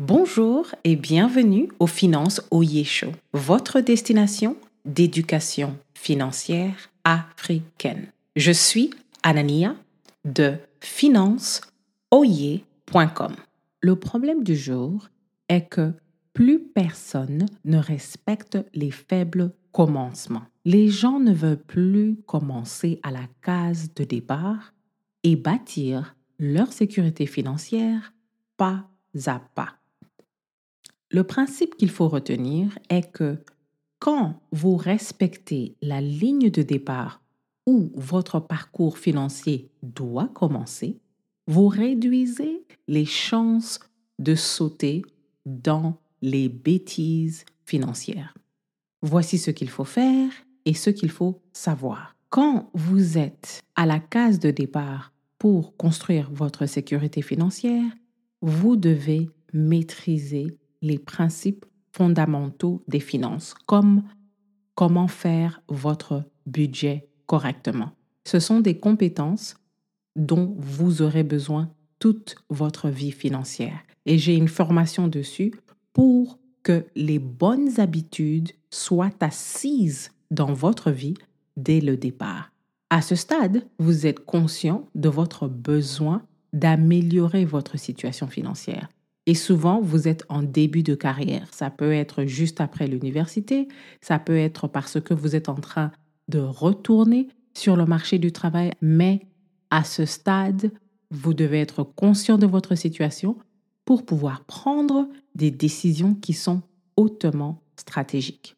Bonjour et bienvenue au Finance Oye Show, votre destination d'éducation financière africaine. Je suis Anania de financeoye.com. Le problème du jour est que plus personne ne respecte les faibles commencements. Les gens ne veulent plus commencer à la case de départ et bâtir leur sécurité financière pas à pas. Le principe qu'il faut retenir est que quand vous respectez la ligne de départ où votre parcours financier doit commencer, vous réduisez les chances de sauter dans les bêtises financières. Voici ce qu'il faut faire et ce qu'il faut savoir. Quand vous êtes à la case de départ pour construire votre sécurité financière, vous devez maîtriser les principes fondamentaux des finances, comme comment faire votre budget correctement. Ce sont des compétences dont vous aurez besoin toute votre vie financière. Et j'ai une formation dessus pour que les bonnes habitudes soient assises dans votre vie dès le départ. À ce stade, vous êtes conscient de votre besoin d'améliorer votre situation financière. Et souvent, vous êtes en début de carrière. Ça peut être juste après l'université, ça peut être parce que vous êtes en train de retourner sur le marché du travail, mais à ce stade, vous devez être conscient de votre situation pour pouvoir prendre des décisions qui sont hautement stratégiques.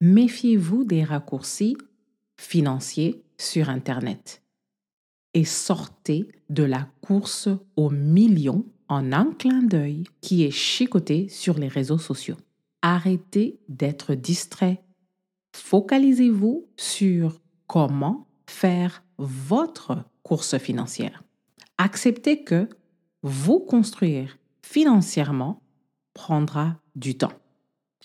Méfiez-vous des raccourcis financiers sur Internet et sortez de la course aux millions en un clin d'œil qui est chicoté sur les réseaux sociaux. Arrêtez d'être distrait. Focalisez-vous sur comment faire votre course financière. Acceptez que vous construire financièrement prendra du temps.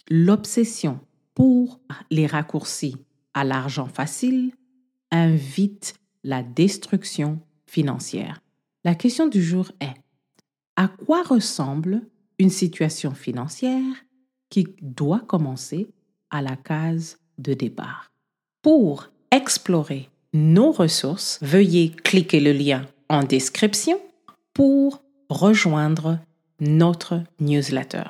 L'obsession pour les raccourcis à l'argent facile invite la destruction financière. La question du jour est, à quoi ressemble une situation financière qui doit commencer à la case de départ? Pour explorer nos ressources, veuillez cliquer le lien en description pour rejoindre notre newsletter.